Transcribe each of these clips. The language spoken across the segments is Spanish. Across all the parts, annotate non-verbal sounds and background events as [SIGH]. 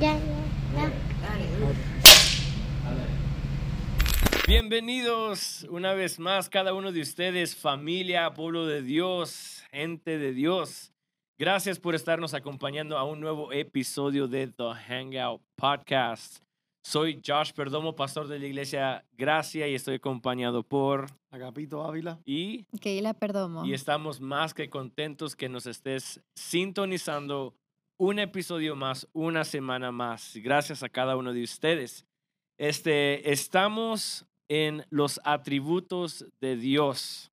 Ya, ya, ya. Bienvenidos una vez más cada uno de ustedes, familia, pueblo de Dios, gente de Dios. Gracias por estarnos acompañando a un nuevo episodio de The Hangout Podcast. Soy Josh Perdomo, pastor de la iglesia Gracia y estoy acompañado por Agapito Ávila. y Keila Perdomo. y estamos más que contentos que nos estés sintonizando un episodio más, una semana más. Gracias a cada uno de ustedes. Este, estamos en los atributos de Dios.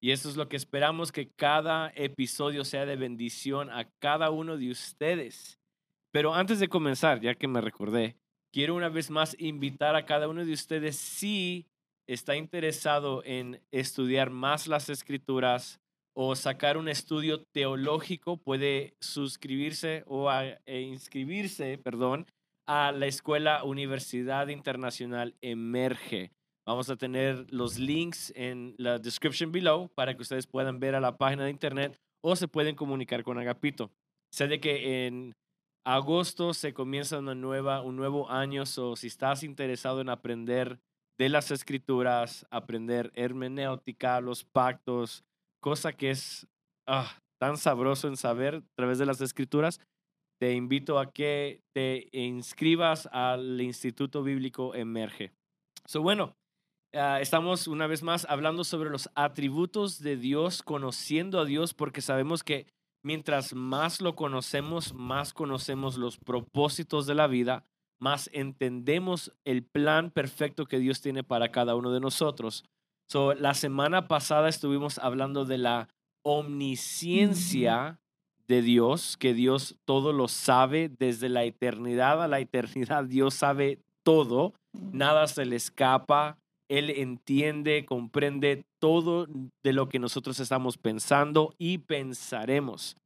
Y eso es lo que esperamos que cada episodio sea de bendición a cada uno de ustedes. Pero antes de comenzar, ya que me recordé, quiero una vez más invitar a cada uno de ustedes si está interesado en estudiar más las escrituras o sacar un estudio teológico, puede suscribirse o e inscribirse, perdón, a la Escuela Universidad Internacional Emerge. Vamos a tener los links en la description below para que ustedes puedan ver a la página de internet o se pueden comunicar con Agapito. Sé de que en agosto se comienza una nueva, un nuevo año, so si estás interesado en aprender de las escrituras, aprender hermenéutica, los pactos, cosa que es ah, tan sabroso en saber a través de las escrituras, te invito a que te inscribas al Instituto Bíblico Emerge. So, bueno, ah, estamos una vez más hablando sobre los atributos de Dios, conociendo a Dios, porque sabemos que mientras más lo conocemos, más conocemos los propósitos de la vida, más entendemos el plan perfecto que Dios tiene para cada uno de nosotros. So, la semana pasada estuvimos hablando de la omnisciencia de Dios, que Dios todo lo sabe desde la eternidad a la eternidad. Dios sabe todo, nada se le escapa. Él entiende, comprende todo de lo que nosotros estamos pensando y pensaremos.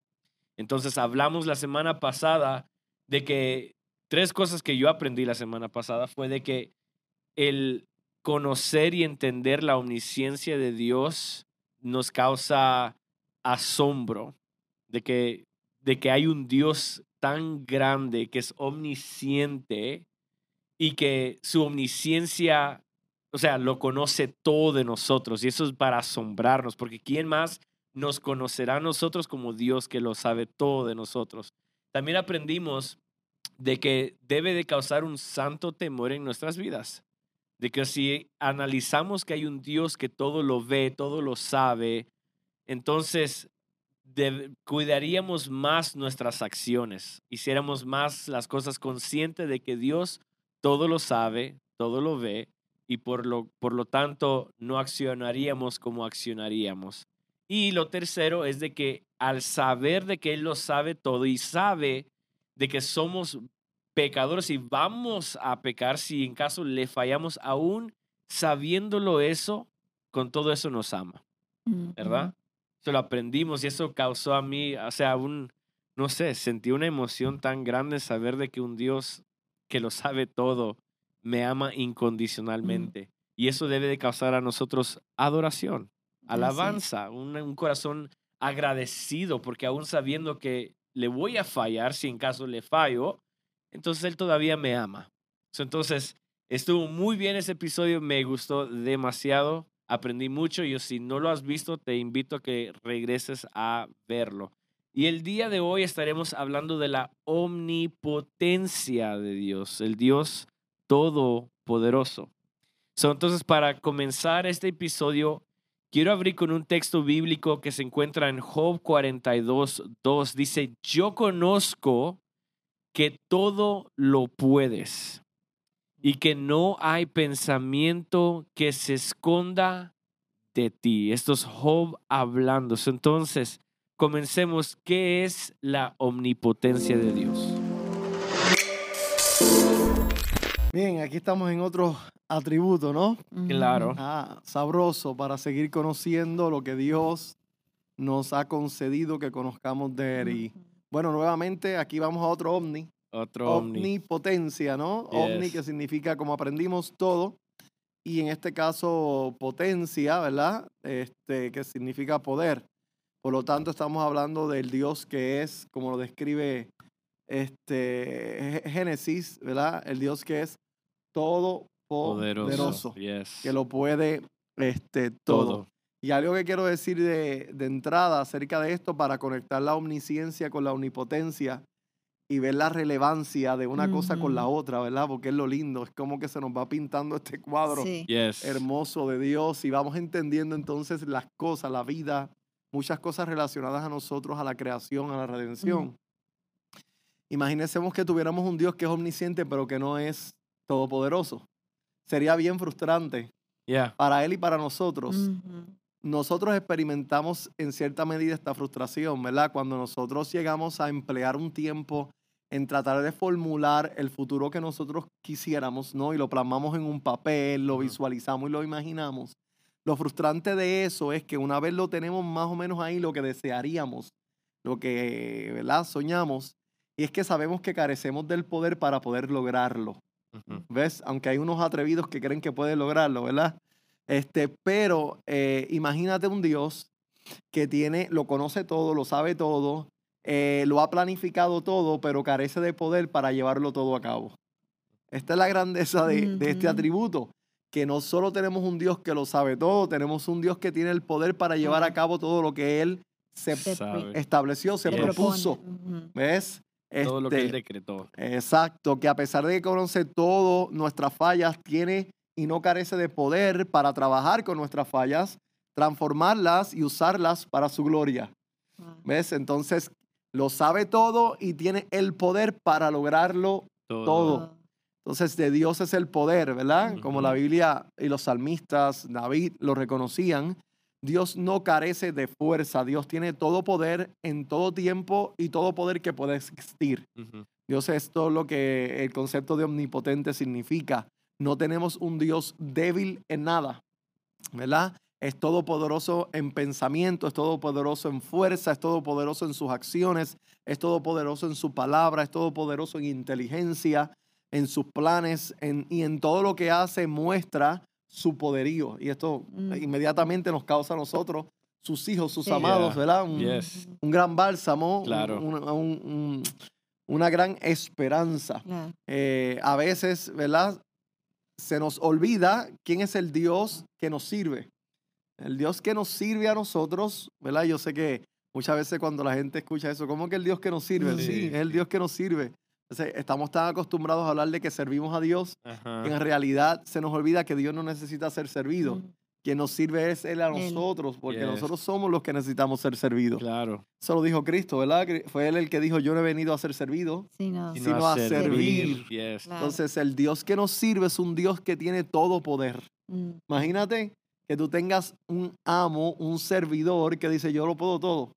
Entonces hablamos la semana pasada de que tres cosas que yo aprendí la semana pasada fue de que el conocer y entender la omnisciencia de Dios nos causa asombro de que, de que hay un Dios tan grande que es omnisciente y que su omnisciencia, o sea, lo conoce todo de nosotros. Y eso es para asombrarnos, porque ¿quién más nos conocerá a nosotros como Dios que lo sabe todo de nosotros? También aprendimos de que debe de causar un santo temor en nuestras vidas. De que si analizamos que hay un Dios que todo lo ve, todo lo sabe, entonces cuidaríamos más nuestras acciones, hiciéramos más las cosas conscientes de que Dios todo lo sabe, todo lo ve, y por lo, por lo tanto no accionaríamos como accionaríamos. Y lo tercero es de que al saber de que Él lo sabe todo y sabe de que somos pecadores y vamos a pecar si en caso le fallamos, aún sabiéndolo eso, con todo eso nos ama. ¿verdad? Eso lo aprendimos y eso causó a mí, o sea, un, no sé, sentí una emoción tan grande saber de que un Dios que lo sabe todo me ama incondicionalmente. Y eso debe de causar a nosotros adoración, alabanza, un, un corazón agradecido, porque aún sabiendo que le voy a fallar, si en caso le fallo, entonces Él todavía me ama. Entonces, estuvo muy bien ese episodio, me gustó demasiado, aprendí mucho. Yo si no lo has visto, te invito a que regreses a verlo. Y el día de hoy estaremos hablando de la omnipotencia de Dios, el Dios todopoderoso. So, entonces, para comenzar este episodio, quiero abrir con un texto bíblico que se encuentra en Job 42, 2. Dice, yo conozco que todo lo puedes y que no hay pensamiento que se esconda de ti. Esto es Job hablando. Entonces, comencemos. ¿Qué es la omnipotencia de Dios? Bien, aquí estamos en otro atributo, ¿no? Claro. Ah, sabroso para seguir conociendo lo que Dios nos ha concedido que conozcamos de Él. Y bueno, nuevamente aquí vamos a otro ovni. Otro omni. Omnipotencia, ¿no? Omni Yes. que significa como aprendimos todo. Y en este caso, potencia, ¿verdad? Este, que significa poder. Por lo tanto, estamos hablando del Dios que es, como lo describe este, Gé- Génesis, ¿verdad? El Dios que es todopoderoso, Poderoso. Yes. que lo puede este, todo. todo. Y algo que quiero decir de, de entrada acerca de esto para conectar la omnisciencia con la omnipotencia y ver la relevancia de una cosa con la otra, ¿verdad? Porque es lo lindo, es como que se nos va pintando este cuadro Sí. Yes. hermoso de Dios y vamos entendiendo entonces las cosas, la vida, muchas cosas relacionadas a nosotros, a la creación, a la redención. Imaginésemos que tuviéramos un Dios que es omnisciente pero que no es todopoderoso. Sería bien frustrante Yeah. para Él y para nosotros. Nosotros experimentamos en cierta medida esta frustración, ¿verdad? Cuando nosotros llegamos a emplear un tiempo en tratar de formular el futuro que nosotros quisiéramos, ¿no? Y lo plasmamos en un papel, lo visualizamos y lo imaginamos. Lo frustrante de eso es que una vez lo tenemos más o menos ahí, lo que desearíamos, lo que, ¿verdad? Soñamos, y es que sabemos que carecemos del poder para poder lograrlo. Ujú. ¿Ves? Aunque hay unos atrevidos que creen que pueden lograrlo, ¿verdad? Este, pero eh, imagínate un Dios que tiene, lo conoce todo, lo sabe todo, eh, lo ha planificado todo, pero carece de poder para llevarlo todo a cabo. Esta es la grandeza de, de este atributo, que no solo tenemos un Dios que lo sabe todo, tenemos un Dios que tiene el poder para llevar a cabo todo lo que Él se Sabe. estableció, se Yes. propuso. ¿Ves? Todo lo que él Este, decretó. Exacto, que a pesar de que conoce todo nuestras fallas, tiene y no carece de poder para trabajar con nuestras fallas, transformarlas y usarlas para su gloria. Ah. ¿Ves? Entonces, lo sabe todo y tiene el poder para lograrlo. Todo. todo. Entonces, de Dios es el poder, ¿verdad? Como la. Biblia y los salmistas, David, lo reconocían. Dios no carece de fuerza. Dios tiene todo poder en todo tiempo y todo poder que puede existir. Dios es todo lo que el concepto de omnipotente significa. No tenemos un Dios débil en nada, ¿verdad? Es todopoderoso en pensamiento, es todopoderoso en fuerza, es todopoderoso en sus acciones, es todopoderoso en su palabra, es todopoderoso en inteligencia, en sus planes en- y en todo lo que hace muestra su poderío. Y esto Mm. inmediatamente nos causa a nosotros, sus hijos, sus Sí. amados. ¿verdad? Un- Yes. un gran bálsamo, un- Claro. un- un- un- una gran esperanza. Eh, a veces, ¿verdad? Se nos olvida quién es el Dios que nos sirve. El Dios que nos sirve a nosotros, ¿verdad? Yo sé que muchas veces cuando la gente escucha eso, ¿cómo que el Dios que nos sirve? Sí. Sí, es el Dios que nos sirve. Entonces, estamos tan acostumbrados a hablar de que servimos a Dios, Ajá. que en realidad se nos olvida que Dios no necesita ser servido. Quien nos sirve es Él a nosotros, porque Yes. nosotros somos los que necesitamos ser servidos. Claro. Eso lo dijo Cristo, ¿verdad? Fue Él el que dijo, yo no he venido a ser servido. Sí, no. Y Sino a servir. Yes. Claro. Entonces, el Dios que nos sirve es un Dios que tiene todo poder. Mm. Imagínate que tú tengas un amo, un servidor que dice, yo lo puedo todo.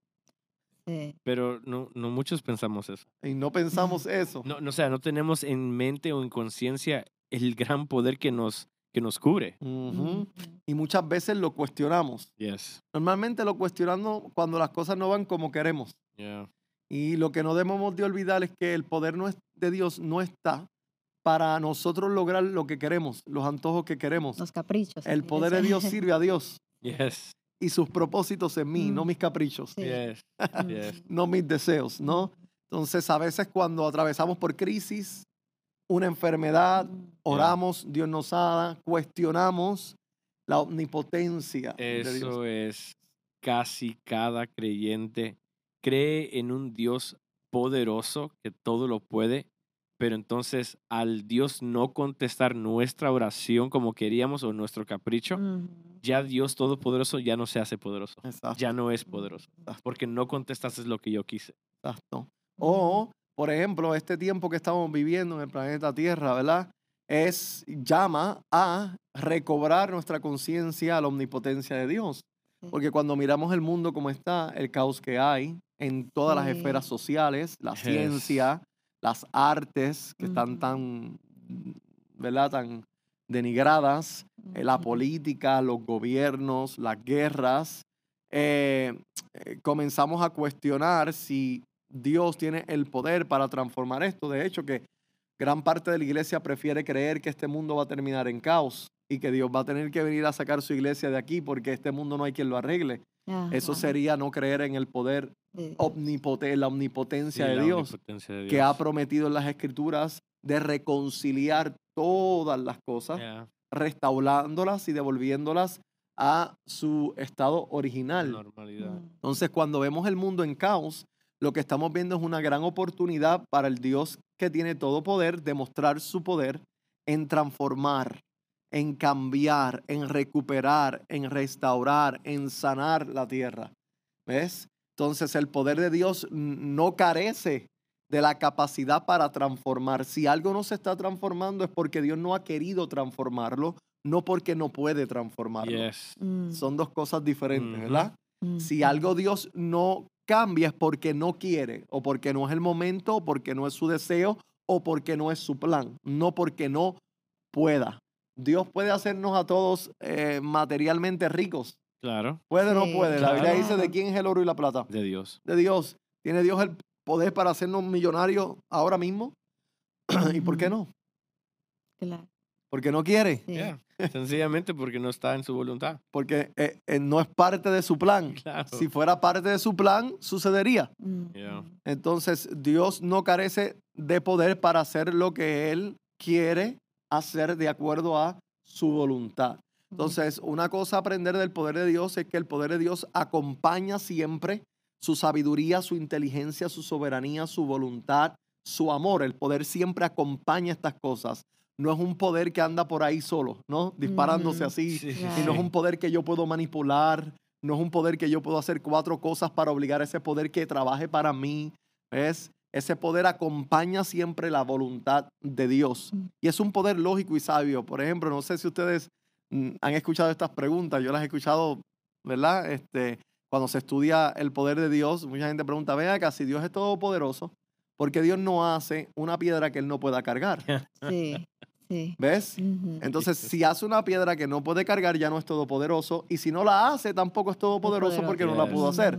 Sí. Pero no, no muchos pensamos eso. Y no pensamos [LAUGHS] eso. No, no, o sea, no tenemos en mente o en conciencia el gran poder que nos, que nos cubre. Ujú. Ujú. Y muchas veces lo cuestionamos. Yes. Normalmente lo cuestionamos cuando las cosas no van como queremos. Yeah. Y lo que no debemos de olvidar es que el poder no es- de Dios no está para nosotros lograr lo que queremos, los antojos que queremos. Los caprichos. El poder de Dios sirve a Dios Yes. y sus propósitos en mí, no Mm. mis caprichos, Sí. Yes. Mm. [LAUGHS] Yes. no mis deseos, ¿no? Entonces, a veces cuando atravesamos por crisis, una enfermedad, Mm. oramos, Dios nos da, cuestionamos la omnipotencia de Dios. Eso es casi cada creyente cree en un Dios poderoso que todo lo puede, pero entonces al Dios no contestar nuestra oración como queríamos o nuestro capricho, ya Dios todopoderoso ya no se hace poderoso, Exacto, ya no es poderoso, Exacto. porque no contestaste lo que yo quise. exacto. O, por ejemplo, este tiempo que estamos viviendo en el planeta Tierra, ¿verdad? Es, llama a recobrar nuestra conciencia a la omnipotencia de Dios. Sí. Porque cuando miramos el mundo como está, el caos que hay en todas las esferas sociales, la Yes. ciencia, las artes que están tan, ¿verdad? Tan denigradas, eh, la política, los gobiernos, las guerras, eh, eh, comenzamos a cuestionar si Dios tiene el poder para transformar esto. De hecho, que gran parte de la iglesia prefiere creer que este mundo va a terminar en caos y que Dios va a tener que venir a sacar su iglesia de aquí porque este mundo no hay quien lo arregle. Eso sería no creer en el poder Sí. omnipote- la omnipotencia Sí, de la Dios, omnipotencia de que ha Dios. prometido en las escrituras de reconciliar todas las cosas, Yeah, restaurándolas y devolviéndolas a su estado original. normalidad. Mm. Entonces, cuando vemos el mundo en caos, lo que estamos viendo es una gran oportunidad para el Dios que tiene todo poder, demostrar su poder en transformar, en cambiar, en recuperar, en restaurar, en sanar la tierra. ¿Ves? Entonces, el poder de Dios no carece de la capacidad para transformar. Si algo no se está transformando es porque Dios no ha querido transformarlo, no porque no puede transformarlo. Yes. Mm. Son dos cosas diferentes. ¿verdad? Mm. Si algo Dios no cambia es porque no quiere, o porque no es el momento, o porque no es su deseo, o porque no es su plan, no porque no pueda. Dios puede hacernos a todos eh, materialmente ricos. Claro, ¿Puede o no puede? La Biblia claro. dice de quién es el oro y la plata. de Dios. De Dios. ¿Tiene Dios el poder para hacernos millonarios ahora mismo? [CLEARS THROAT] ¿Y por qué no? Claro. Porque no quiere. Yeah. [LAUGHS] Sencillamente porque no está en su voluntad. Porque eh, eh, no es parte de su plan. Claro. Si fuera parte de su plan, sucedería. Mm. Yeah. Entonces, Dios no carece de poder para hacer lo que Él quiere hacer de acuerdo a su voluntad. Entonces, una cosa a aprender del poder de Dios es que el poder de Dios acompaña siempre su sabiduría, su inteligencia, su soberanía, su voluntad, su amor. El poder siempre acompaña estas cosas. No es un poder que anda por ahí solo, ¿no? Disparándose así. Sí, Y no es un poder que yo puedo manipular, no es un poder que yo puedo hacer cuatro cosas para obligar a ese poder que trabaje para mí. ¿Ves? Ese poder acompaña siempre la voluntad de Dios. Mm. Y es un poder lógico y sabio. Por ejemplo, no sé si ustedes mm, han escuchado estas preguntas. Yo las he escuchado, ¿verdad? Este, cuando se estudia el poder de Dios, mucha gente pregunta, ven acá, si Dios es todopoderoso, ¿por qué Dios no hace una piedra que Él no pueda cargar? [LAUGHS] Sí. Sí. ¿Ves? Entonces, si hace una piedra que no puede cargar, ya no es todopoderoso. Y si no la hace, tampoco es todopoderoso poderoso. porque no la pudo hacer.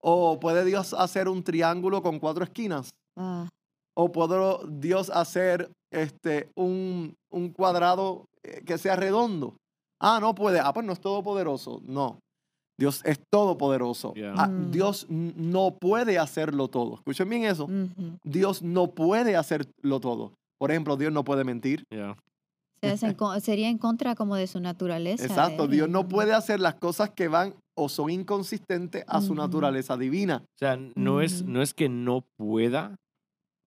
O puede Dios hacer un triángulo con cuatro esquinas. Ah, O puede Dios hacer este, un, un cuadrado eh, que sea redondo. Ah, no puede. Ah, pues no es todopoderoso. No. Dios es todopoderoso. Yeah. Ah, Mm. Dios no puede hacerlo todo. Escuchen bien eso. Dios no puede hacerlo todo. Por ejemplo, Dios no puede mentir. Yeah. [LAUGHS] Sería en contra como de su naturaleza. Exacto, Dios no puede hacer las cosas que van o son inconsistentes a su naturaleza divina. O sea, no es, Ujú. no es que no pueda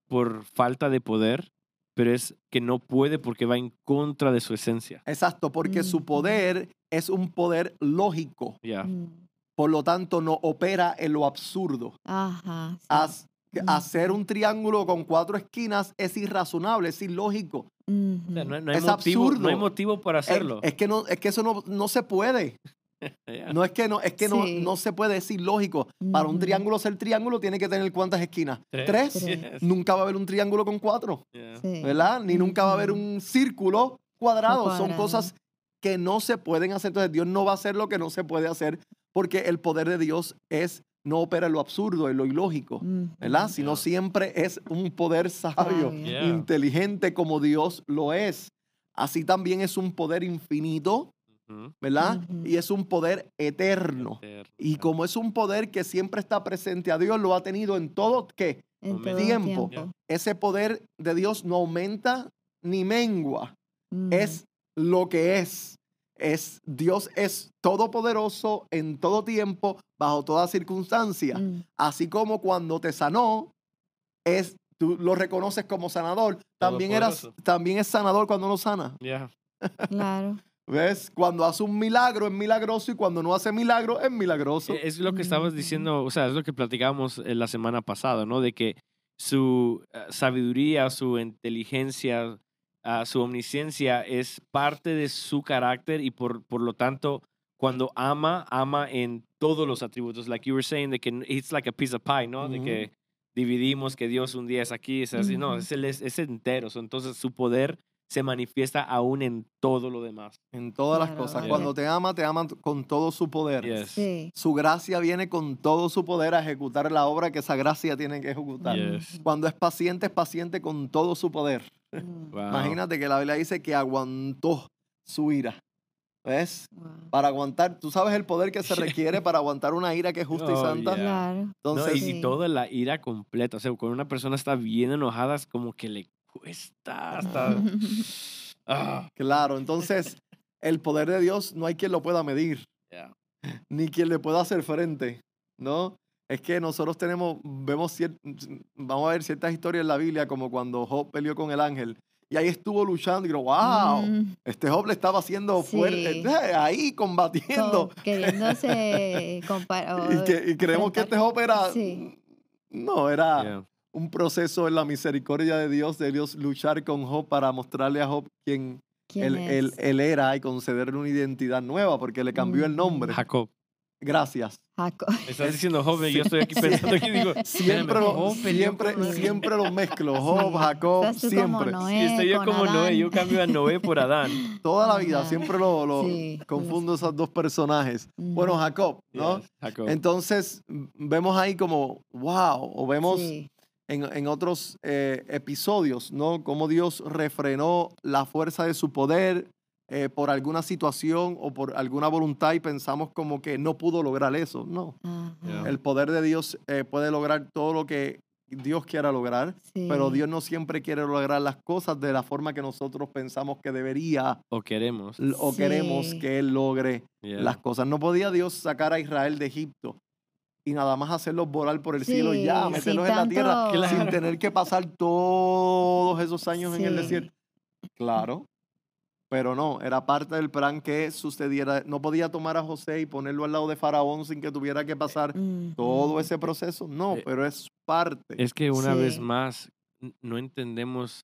por falta de poder, pero es que no puede porque va en contra de su esencia. Exacto, porque su poder es un poder lógico, Ya. Mm. por lo tanto no opera en lo absurdo. Ajá. sí. Haz- Ujú. Hacer un triángulo con cuatro esquinas es irrazonable, es ilógico. Ujú. O sea, no, no hay Es motivo, no hay absurdo. motivo para hacerlo. es que, no, es que eso no, no se puede. [LAUGHS] No es que no, es que no, Sí. no se puede, es ilógico. Para un triángulo ser triángulo tiene que tener cuántas esquinas? Tres. Tres. Yes. Nunca va a haber un triángulo con cuatro. Yeah. Sí. ¿verdad? Ni nunca va a haber un círculo cuadrado. Son cuadrado. cosas que no se pueden hacer. Entonces Dios no va a hacer lo que no se puede hacer porque el poder de Dios es no opera en lo absurdo, en lo ilógico, Ujú. ¿verdad? Sino siempre es un poder sabio. Yeah. inteligente como Dios lo es. Así también es un poder infinito. ¿verdad? Y es un poder eterno. Eterno. Y como es un poder que siempre está presente a Dios, lo ha tenido en todo, ¿qué? En Tiempo. Ese poder de Dios no aumenta ni mengua. Es lo que es. Es Dios es todopoderoso en todo tiempo, bajo toda circunstancia. Mm. Así como cuando te sanó, es tú lo reconoces como sanador. También eras, también es sanador cuando no sana. Yeah. Claro. [LAUGHS] ¿Ves? Cuando hace un milagro es milagroso y cuando no hace milagro es milagroso. Es lo que estabas diciendo, o sea, es lo que platicábamos eh, la semana pasada, ¿no? De que su eh, sabiduría, su inteligencia, ah, su omnisciencia es parte de su carácter y por, por lo tanto, cuando ama, ama en todos los atributos. Like you were saying, de que it's like a piece of pie, ¿no? De Ujú. que dividimos que Dios un día es aquí, es así. No, es, el- es, es entero. So, Entonces, su poder se manifiesta aún en todo lo demás. En todas las cosas. Cuando te ama, te ama con todo su poder. Yes. Sí. Su gracia viene con todo su poder a ejecutar la obra que esa gracia tiene que ejecutar. Yes. Cuando es paciente, es paciente con todo su poder. Mm. Wow. Imagínate que la Biblia dice que aguantó su ira. ¿Ves? Wow. Para aguantar, tú sabes el poder que se [LAUGHS] requiere para aguantar una ira que es justa y Oh, santa. yeah. Claro. No, Entonces, y, Sí. y toda la ira completa. O sea, cuando una persona está bien enojada, es como que le cuesta hasta. [LAUGHS] Ah, claro, entonces el poder de Dios no hay quien lo pueda medir, yeah. ni quien le pueda hacer frente, ¿no? Es que nosotros tenemos, vemos, cier- vamos a ver ciertas historias en la Biblia, como cuando Job peleó con el ángel, y ahí estuvo luchando, y digo, wow, Mm, este Job le estaba haciendo fuerte, Sí. eh, ahí combatiendo. co- queriéndose [LAUGHS] comparar. y, que, y creemos que este Job era, Sí. no, era Yeah. un proceso en la misericordia de Dios, de Dios luchar con Job para mostrarle a Job quién, ¿Quién él, él- él era y concederle una identidad nueva porque le cambió el Ujú. nombre. Jacob. Gracias. Jacob. Me estás diciendo Job, y yo estoy aquí pensando aquí digo, [LAUGHS] Siempre, lo, Job peleó siempre, siempre lo mezclo. Job. Jacob, Estás tú como siempre. Noé. Sí, estoy yo con como Noé, Adán. yo cambio a Noé por Adán. [LAUGHS] Toda la vida Ajá. siempre lo, lo Sí, confundo esos dos personajes. Bueno. Jacob, ¿no? Yes, Jacob. Entonces vemos ahí como, wow, o vemos Sí. en, en otros eh, episodios, ¿no? Cómo Dios refrenó la fuerza de su poder eh, por alguna situación o por alguna voluntad y pensamos como que no pudo lograr eso. No. Yeah. el poder de Dios eh, puede lograr todo lo que Dios quiera lograr, pero. Dios no siempre quiere lograr las cosas de la forma que nosotros pensamos que debería O queremos. o queremos que Él logre Yeah. las cosas. No podía Dios sacar a Israel de Egipto y nada más hacerlos volar por el cielo y ya, meterlos en la tierra Claro. sin tener que pasar todos esos años en el desierto. Claro, pero no, era parte del plan que sucediera. No podía tomar a José y ponerlo al lado de Faraón sin que tuviera que pasar Ujú. todo ese proceso. No, Eh, pero es parte. Es que una vez más no entendemos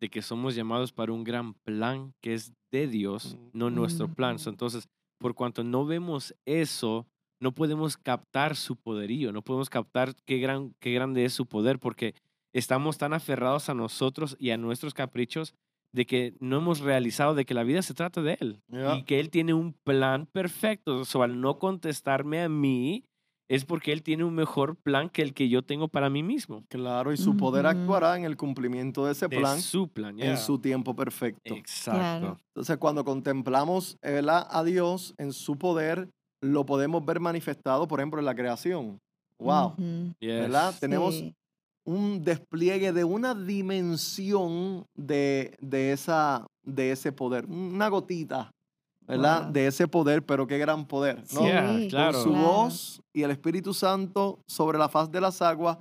de que somos llamados para un gran plan que es de Dios, no nuestro plan. So, Ujú. Entonces, por cuanto no vemos eso, no podemos captar su poderío, no podemos captar qué, gran, qué grande es su poder, porque estamos tan aferrados a nosotros y a nuestros caprichos de que no hemos realizado de que la vida se trata de Él Ya. y que Él tiene un plan perfecto. So, al no contestarme a mí, es porque Él tiene un mejor plan que el que yo tengo para mí mismo. Claro, y su poder actuará en el cumplimiento de ese de plan su plan, en yeah. su tiempo perfecto. Exacto. Entonces, cuando contemplamos ¿verdad? a Dios en su poder, lo podemos ver manifestado, por ejemplo, en la creación. Wow. ¿Verdad? Tenemos Sí. Un despliegue de una dimensión de, de, esa, de ese poder, una gotita, ¿verdad? Wow. De ese poder, pero qué gran poder, ¿no? Sí, Yeah, Con su claro. voz y el Espíritu Santo sobre la faz de las aguas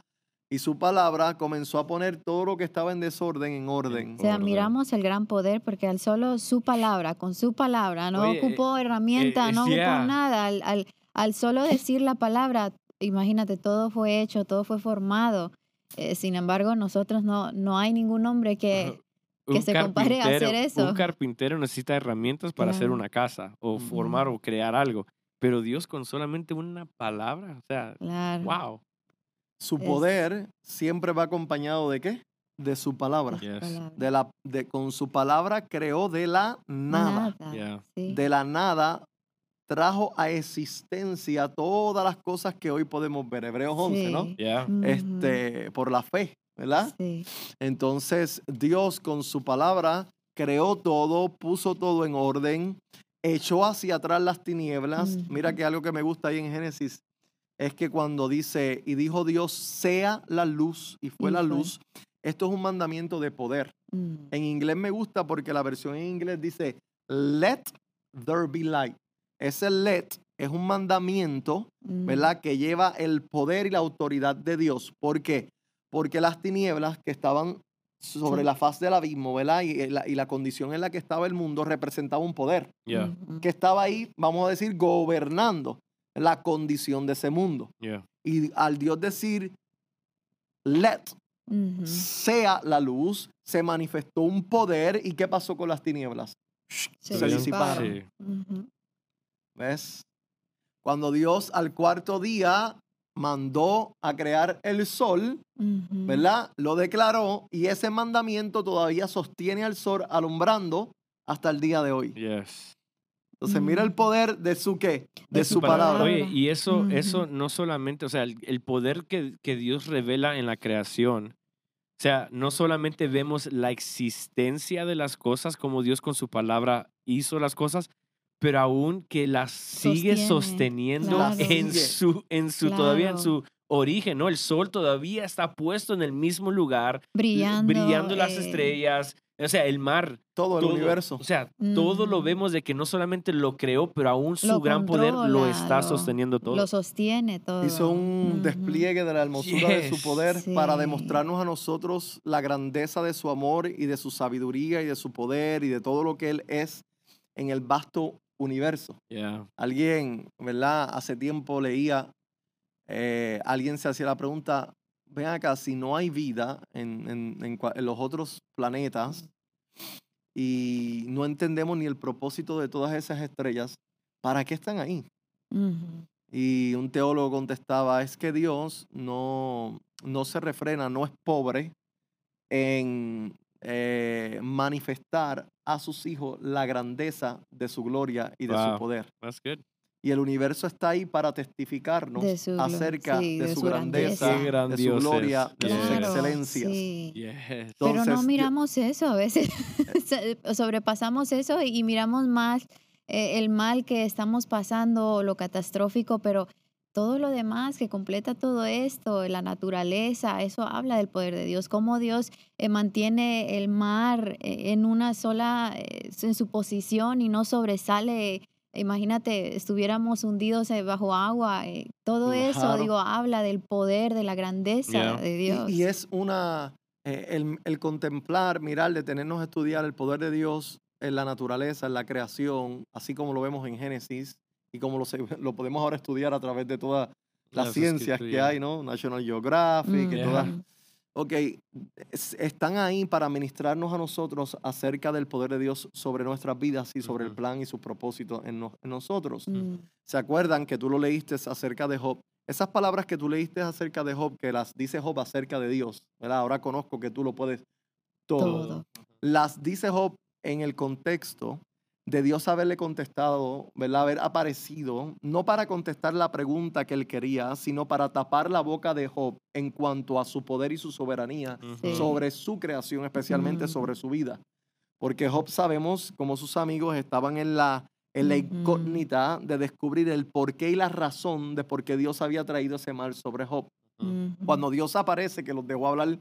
y su palabra comenzó a poner todo lo que estaba en desorden en orden. O sea, miramos el gran poder porque al solo su palabra, con su palabra, no Oye, ocupó herramienta, eh, no ocupó yeah. nada. Al, al, al solo decir la palabra, imagínate, todo fue hecho, todo fue formado. Eh, sin embargo, nosotros no, no hay ningún hombre que... que se compare a hacer eso. Un carpintero necesita herramientas para hacer una casa o formar o crear algo. Pero Dios con solamente una palabra, o sea, Claro. wow. Su Es- poder siempre va acompañado de qué? De su palabra. Yes. De la, de, con su palabra creó de la nada. Nada, Yeah. sí. De la nada trajo a existencia todas las cosas que hoy podemos ver. Hebreos 11, ¿no? Este, por la fe, ¿verdad? Sí. Entonces Dios con su palabra creó todo, puso todo en orden, echó hacia atrás las tinieblas. Mira que algo que me gusta ahí en Génesis es que cuando dice, y dijo Dios, sea la luz, y fue la luz, esto es un mandamiento de poder. Mm. En inglés me gusta porque la versión en inglés dice, let there be light. Ese let es un mandamiento Mm. ¿verdad? Que lleva el poder y la autoridad de Dios. ¿Por qué? Porque las tinieblas que estaban sobre Sí. la faz del abismo, ¿verdad? Y la, y la condición en la que estaba el mundo representaba un poder Yeah. Ujú. que estaba ahí, vamos a decir, gobernando la condición de ese mundo. Yeah. Y al Dios decir, let Ujú. sea la luz, se manifestó un poder. ¿Y qué pasó con las tinieblas? Se se disiparon. Sí. Ujú. ¿Ves? Cuando Dios al cuarto día mandó a crear el sol, Ujú. ¿verdad? Lo declaró y ese mandamiento todavía sostiene al sol alumbrando hasta el día de hoy. Yes. Entonces, mira el Mm. poder de su qué? De, De su su palabra. palabra. Oye, y eso, eso no solamente, o sea, el, el poder que, que Dios revela en la creación, o sea, no solamente vemos la existencia de las cosas, como Dios con su palabra hizo las cosas, pero aún que las sigue Sostiene, sosteniendo claro. en su, en su, todavía en Claro. su origen, ¿no? El sol todavía está puesto en el mismo lugar, brillando. brillando las eh, estrellas, o sea, el mar, Todo el todo, universo. O sea, todo lo vemos de que no solamente lo creó, pero aún su Lo gran poder lo controla, está lo- sosteniendo todo. Lo sostiene todo. Hizo un Ujú. despliegue de la hermosura de su Yes. poder para Sí. demostrarnos a nosotros la grandeza de su amor y de su sabiduría y de su poder y de todo lo que Él es en el vasto universo. Yeah. Alguien, ¿verdad? Hace tiempo leía, eh, alguien se hacía la pregunta, ven acá, si no hay vida en, en- en cua- en los otros planetas y no entendemos ni el propósito de todas esas estrellas, ¿para qué están ahí? Y un teólogo contestaba, es que Dios no, no se refrena, no es pobre en eh, manifestar a sus hijos la grandeza de su gloria y de Wow. su poder. That's good. Y el universo está ahí para testificarnos De su glo- acerca sí, de, de su su grandeza, Qué de su gloria, es. de sus Yes. excelencias. sí. Yes. Pero no yo- miramos eso a veces. [LAUGHS] Sobrepasamos eso y miramos más eh, el mal que estamos pasando, lo catastrófico, pero todo lo demás que completa todo esto, la naturaleza, eso habla del poder de Dios, cómo Dios eh, mantiene el mar eh, en una sola, eh, en su posición y no sobresale. Imagínate, estuviéramos hundidos eh, bajo agua. todo eso, digo, habla del poder, de la grandeza Yeah. de y- Dios. Y, es una, eh, el, el contemplar, mirar, detenernos a estudiar el poder de Dios en la naturaleza, en la creación, así como lo vemos en Génesis y como lo, [LAUGHS] lo podemos ahora estudiar a través de todas las Las ciencias que hay, ¿no? National Geographic, y Ujú. todas. Ok, es- están ahí para ministrarnos a nosotros acerca del poder de Dios sobre nuestras vidas y sobre el plan y su propósito en, nos- en nosotros. Mm. ¿Se acuerdan que tú lo leíste acerca de Job? Esas palabras que tú leíste acerca de Job, que las dice Job acerca de Dios, ¿verdad? Ahora conozco que tú lo puedes todo. Todo. Las dice Job en el contexto de Dios haberle contestado, ¿verdad? Haber aparecido, no para contestar la pregunta que él quería, sino para tapar la boca de Job en cuanto a su poder y su soberanía sobre su creación, especialmente sobre su vida. Porque Job sabemos, como sus amigos estaban en la, en la incógnita de descubrir el porqué y la razón de por qué Dios había traído ese mal sobre Job. Cuando Dios aparece, que los dejó hablar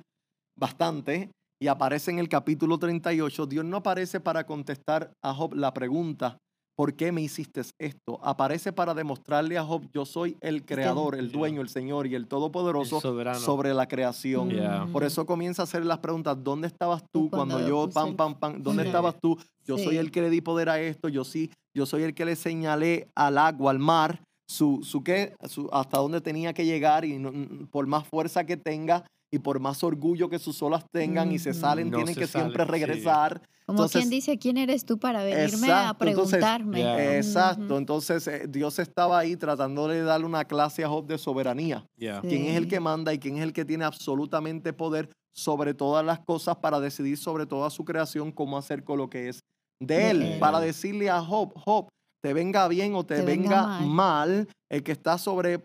bastante, y aparece en el capítulo 38, Dios no aparece para contestar a Job la pregunta, ¿por qué me hiciste esto? Aparece para demostrarle a Job, yo soy el creador, el dueño, el Señor y el todopoderoso El sobre la creación. Yeah. Por eso comienza a hacer las preguntas, ¿dónde estabas tú cuando cuando yo, pam, pam, pam, ¿dónde Sí. estabas tú? Yo soy el que le di poder a esto, yo sí, yo soy el que le señalé al agua, al mar, su, su qué, su- hasta dónde tenía que llegar y no- por más fuerza que tenga y por más orgullo que sus olas tengan y se salen, No tienen se que siempre sí. regresar. Como Entonces- quien dice, ¿quién eres tú para venirme a Exacto, entonces, preguntarme? Yeah. Exacto, entonces eh, Dios estaba ahí tratándole de darle una clase a Job de soberanía. Yeah. Sí. quién es el que manda y quién es el que tiene absolutamente poder sobre todas las cosas para decidir sobre toda su creación cómo hacer con lo que es de él, para decirle a Job, Job, te venga bien o te, Te venga venga, mal. mal. el que está sobre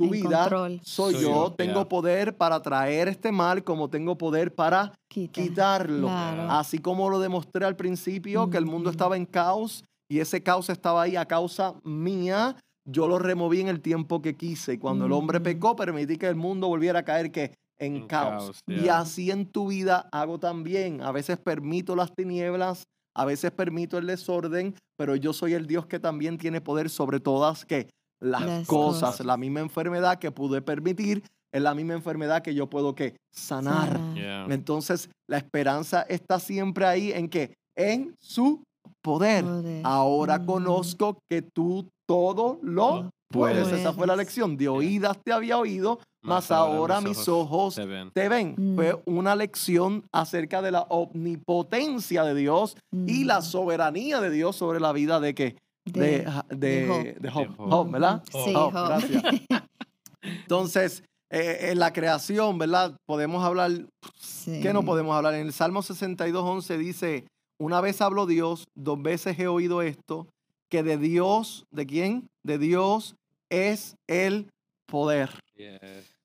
tu En vida control. soy, Soy yo, yo, tengo yeah. poder para traer este mal como tengo poder para Quita. quitarlo. Claro. Así como lo demostré al principio, que el mundo estaba en caos y ese caos estaba ahí a causa mía, yo lo removí en el tiempo que quise. Y cuando el hombre pecó, permití que el mundo volviera a caer que en, En caos. caos, Y así en tu vida hago también. A veces permito las tinieblas, a veces permito el desorden, pero yo soy el Dios que también tiene poder sobre todas que las, Las cosas. cosas. La misma enfermedad que pude permitir es la misma enfermedad que yo puedo que sanar. Yeah. Entonces, la esperanza está siempre ahí en que en su poder. Poder. Ahora Ujú. conozco que tú todo lo puedes. Esa fue la lección. De oídas te había oído, mas ahora mis mis ojos Te ven. te ven. Mm. Fue una lección acerca de la omnipotencia de Dios y la Mm. soberanía de Dios sobre la vida de que de, de, de Job. de Job, De Job. Job, ¿verdad? Sí, Job, Job. gracias. [LAUGHS] Entonces, eh, en la creación, ¿verdad? Podemos hablar Sí. ¿Qué no podemos hablar? En el Salmo 62, 11 dice, una vez habló Dios, dos veces he oído esto, que de Dios, ¿de quién? De Dios es el poder. Yes.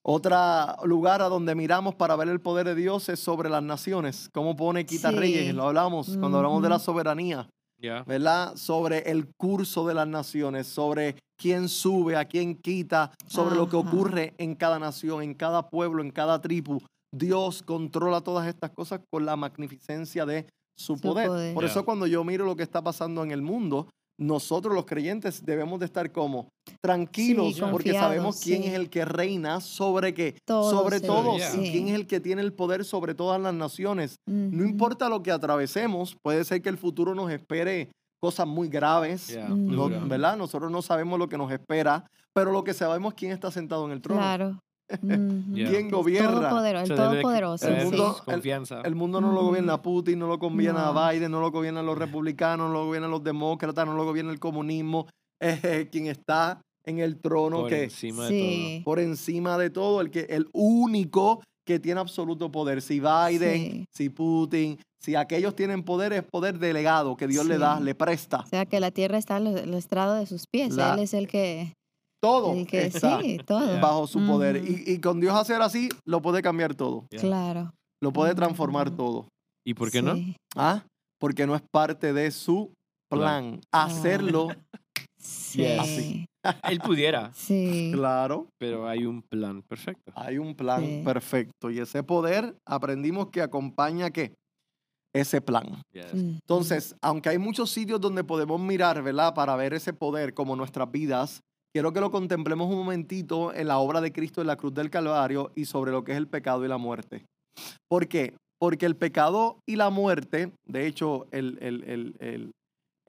Otro lugar a donde miramos para ver el poder de Dios es sobre las naciones. Como pone Quita Sí. Reyes, lo hablamos cuando hablamos de la soberanía. Yeah. ¿verdad? Sobre el curso de las naciones, sobre quién sube, a quién quita, sobre lo que ocurre en cada nación, en cada pueblo, en cada tribu. Dios controla todas estas cosas con la magnificencia de su, Su poder. poder. Por Yeah. eso cuando yo miro lo que está pasando en el mundo, nosotros los creyentes debemos de estar como tranquilos Sí, porque sabemos quién sí. es el que reina sobre qué, Todo, sobre sí, todos yeah. y quién es el que tiene el poder sobre todas las naciones. No importa lo que atravesemos, puede ser que el futuro nos espere cosas muy graves, Yeah, no- dura. ¿verdad? Nosotros no sabemos lo que nos espera, pero lo que sabemos es quién está sentado en el trono. Claro. Yeah. ¿Quién gobierna? todopodero- el todopoderoso. el mundo- sí. el- confianza. El mundo no lo gobierna Putin, no lo gobierna No. Biden, no lo gobiernan los republicanos, no lo gobiernan los demócratas, no lo gobierna el comunismo. Es eh, quien está en el trono por que encima de Sí. por encima de todo, el que el único que tiene absoluto poder. Si Biden, Sí. si Putin, si aquellos tienen poder, es poder delegado que Dios le da, le presta. O sea, que la tierra está al al estrado de sus pies. La- Él es el que... Todo El que está sí, todo. bajo su poder. Y, y con Dios hacer así, lo puede cambiar todo. Yeah. Claro. Lo puede transformar todo. ¿Y por qué no? ¿Ah? Porque no es parte de su plan. Hacerlo, Sí. Así. [LAUGHS] Él pudiera, Sí. claro. pero hay un plan perfecto. Hay un plan Sí. perfecto. Y ese poder aprendimos que acompaña ¿qué? Ese plan. Yes. Entonces, aunque hay muchos sitios donde podemos mirar, ¿verdad? Para ver ese poder como nuestras vidas, quiero que lo contemplemos un momentito en la obra de Cristo en la cruz del Calvario y sobre lo que es el pecado y la muerte. ¿Por qué? Porque el pecado y la muerte, de hecho, el, el- el- el-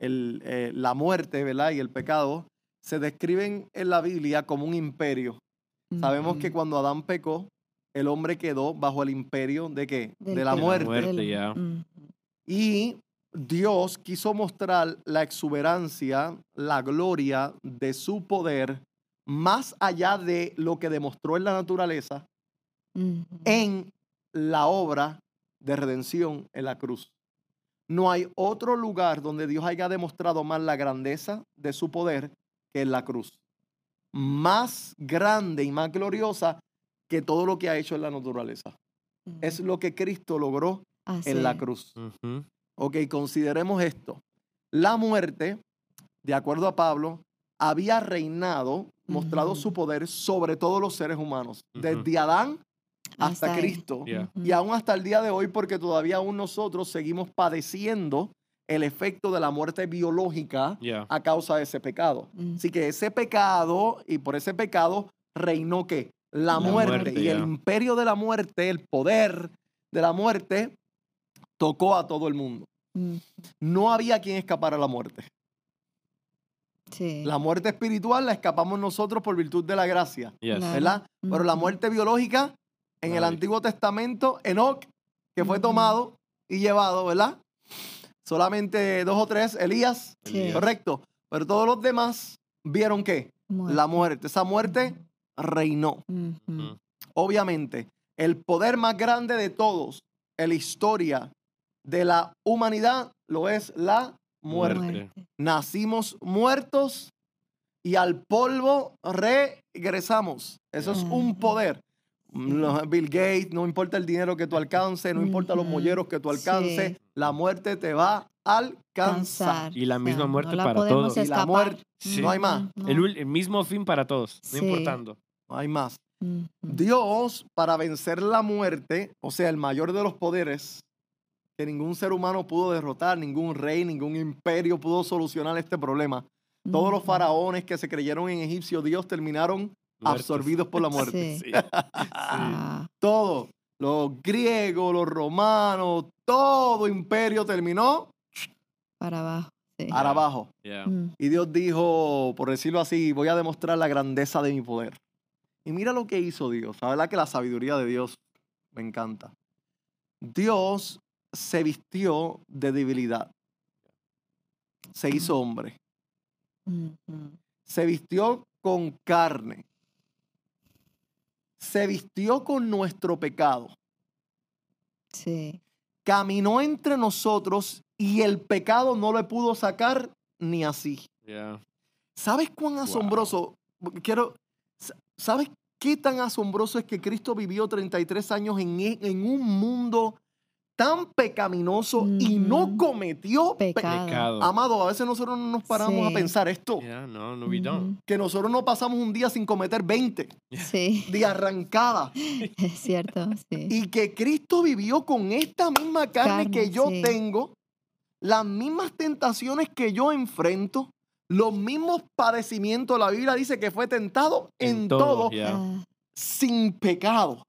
el, eh, la muerte, ¿verdad? Y el pecado se describen en la Biblia como un imperio. Sabemos que cuando Adán pecó, el hombre quedó bajo el imperio de qué? Del de la muerte. muerte, ya. Ujú. Y Dios quiso mostrar la exuberancia, la gloria de su poder más allá de lo que demostró en la naturaleza en la obra de redención en la cruz. No hay otro lugar donde Dios haya demostrado más la grandeza de su poder que en la cruz. Más grande y más gloriosa que todo lo que ha hecho en la naturaleza. Es lo que Cristo logró en la cruz. Ujú. Ok, consideremos esto. La muerte, de acuerdo a Pablo, había reinado, mostrado su poder sobre todos los seres humanos, desde Adán hasta. Cristo. Yeah. Y aún hasta el día de hoy, porque todavía aún nosotros seguimos padeciendo el efecto de la muerte biológica Yeah. a causa de ese pecado. Así que ese pecado, y por ese pecado reinó que la, La muerte, muerte, y el imperio de la muerte, el poder de la muerte, tocó a todo el mundo. Ujú. No había quien escapara a la muerte. Sí. La muerte espiritual la escapamos nosotros por virtud de la gracia, Yes. ¿verdad? Pero la muerte biológica, en el. Antiguo Testamento, Enoch, que fue tomado y llevado, ¿verdad? Solamente dos o tres, Elías, Sí. correcto. Pero todos los demás vieron que la muerte, esa muerte reinó. Mm. Obviamente, el poder más grande de todos en la historia de la humanidad lo es la muerte. Muerte. Nacimos muertos y al polvo regresamos. Eso es un poder. Los Bill Gates, no importa el dinero que tú alcances, no importa los molleros que tú alcances, Sí. la muerte te va a alcanzar. Y la O sea, misma muerte no la para todos. Y la muerte, Sí. no hay más. El, mismo fin para todos, no importando. No hay más. Dios, para vencer la muerte, o sea, el mayor de los poderes que ningún ser humano pudo derrotar, ningún rey, ningún imperio pudo solucionar este problema. Todos los faraones que se creyeron en egipcio Dios terminaron Muertos. absorbidos por la muerte. Sí. Sí. [LAUGHS] Ah, Todo, los griegos, los romanos, todo imperio terminó para abajo. Sí. para abajo. Yeah. Mm. Y Dios dijo, por decirlo así, voy a demostrar la grandeza de mi poder. Y mira lo que hizo Dios. La verdad que la sabiduría de Dios me encanta. Dios se vistió de debilidad. Se hizo hombre. Ujú. Se vistió con carne. Se vistió con nuestro pecado. Sí. Caminó entre nosotros y el pecado no le pudo sacar ni así. Yeah. ¿Sabes cuán asombroso? Quiero. ¿Sabes qué tan asombroso es que Cristo vivió 33 años en, e- en un mundo tan pecaminoso y no Ujú. cometió pe- Pecado. Pecado. Amado, a veces nosotros no nos paramos a pensar esto, Yeah, no, no, we don't. que nosotros no pasamos un día sin cometer 20 Ujú. Sí, [LAUGHS] de arrancada [LAUGHS] es cierto, sí. y que Cristo vivió con esta misma carne, Carne, que yo sí. tengo, las mismas tentaciones que yo enfrento, los mismos padecimientos. La Biblia dice que fue tentado en, todo, yeah. Ah, sin pecado,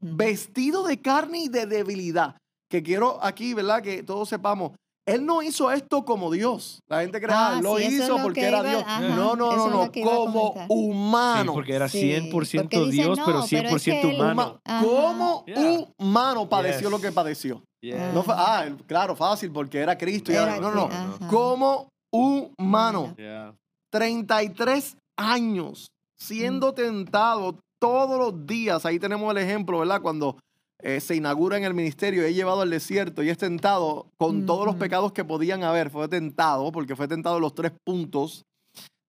vestido de carne y de debilidad. Que quiero aquí, ¿verdad? Que todos sepamos. Él no hizo esto como Dios. La gente cree, ah, Ah, lo sí, hizo lo porque que era iba- Dios. ajá, no, no, no, no. Como. Sí, humano. porque era Sí, 100% porque dicen, Dios, no, pero pero es 100% que él- humano. Como Yeah. humano padeció Yes. lo que padeció. Yeah. No fue, ah, claro, fácil, porque era Cristo. y Era no, no. ajá. Como humano, Yeah. 33 años siendo tentado todos los días. Ahí tenemos el ejemplo, ¿verdad? Cuando eh, se inaugura en el ministerio, es llevado al desierto y es tentado con todos los pecados que podían haber. Fue tentado, porque fue tentado en los tres puntos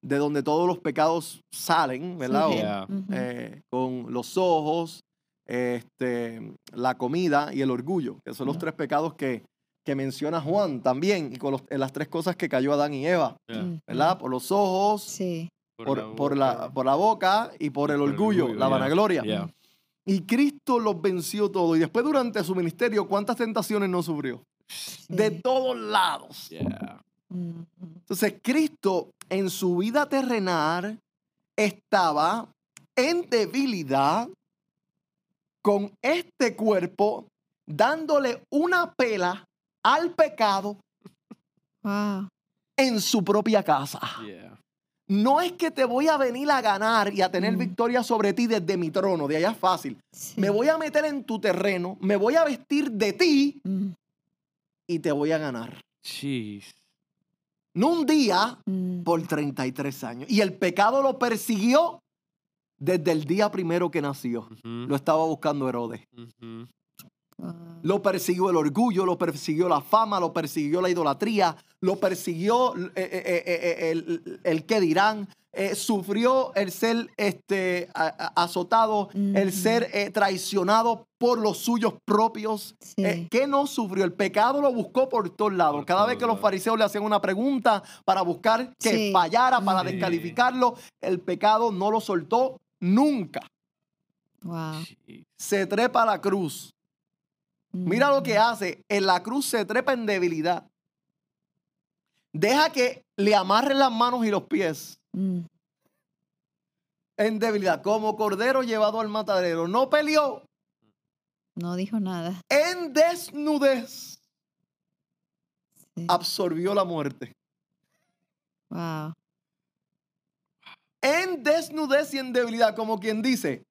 de donde todos los pecados salen, ¿verdad? Sí, Yeah. eh, con los ojos, este, la comida y el orgullo, que son los tres pecados que, que menciona Juan también, y con los- en las tres cosas que cayó Adán y Eva, Yeah. ¿verdad? Por los ojos, Sí. por, por la, por la boca y por el Por el orgullo, la yeah. vanagloria. Y Cristo los venció todo. Y después durante su ministerio, ¿cuántas tentaciones no sufrió? De todos lados. Yeah. Entonces, Cristo en su vida terrenal estaba en debilidad con este cuerpo, dándole una pela al pecado Wow. en su propia casa. Yeah. No es que te voy a venir a ganar y a tener Mm. victoria sobre ti desde mi trono, de allá es fácil. Sí. Me voy a meter en tu terreno, me voy a vestir de ti Mm, y te voy a ganar. Jeez. No un día, mm. por 33 años. Y el pecado lo persiguió desde el día primero que nació. Lo estaba buscando Herodes. Lo persiguió el orgullo, lo persiguió la fama, lo persiguió la idolatría, lo persiguió eh, eh, eh, el, el qué dirán, eh, sufrió el ser este, a- a- azotado, el ser eh, traicionado por los suyos propios. Sí. Eh, ¿Qué no sufrió? El pecado lo buscó por todos lados. Por Cada vez que los fariseos le hacían una pregunta para buscar que Sí. fallara, para descalificarlo, el pecado no lo soltó nunca. Wow. Se trepa a la cruz. Mira lo que hace. En la cruz se trepa en debilidad. Deja que le amarren las manos y los pies Mm, en debilidad. Como cordero llevado al matadero. No peleó No dijo nada. en desnudez. Sí. Absorbió la muerte. Wow. En desnudez y en debilidad. Como quien dice,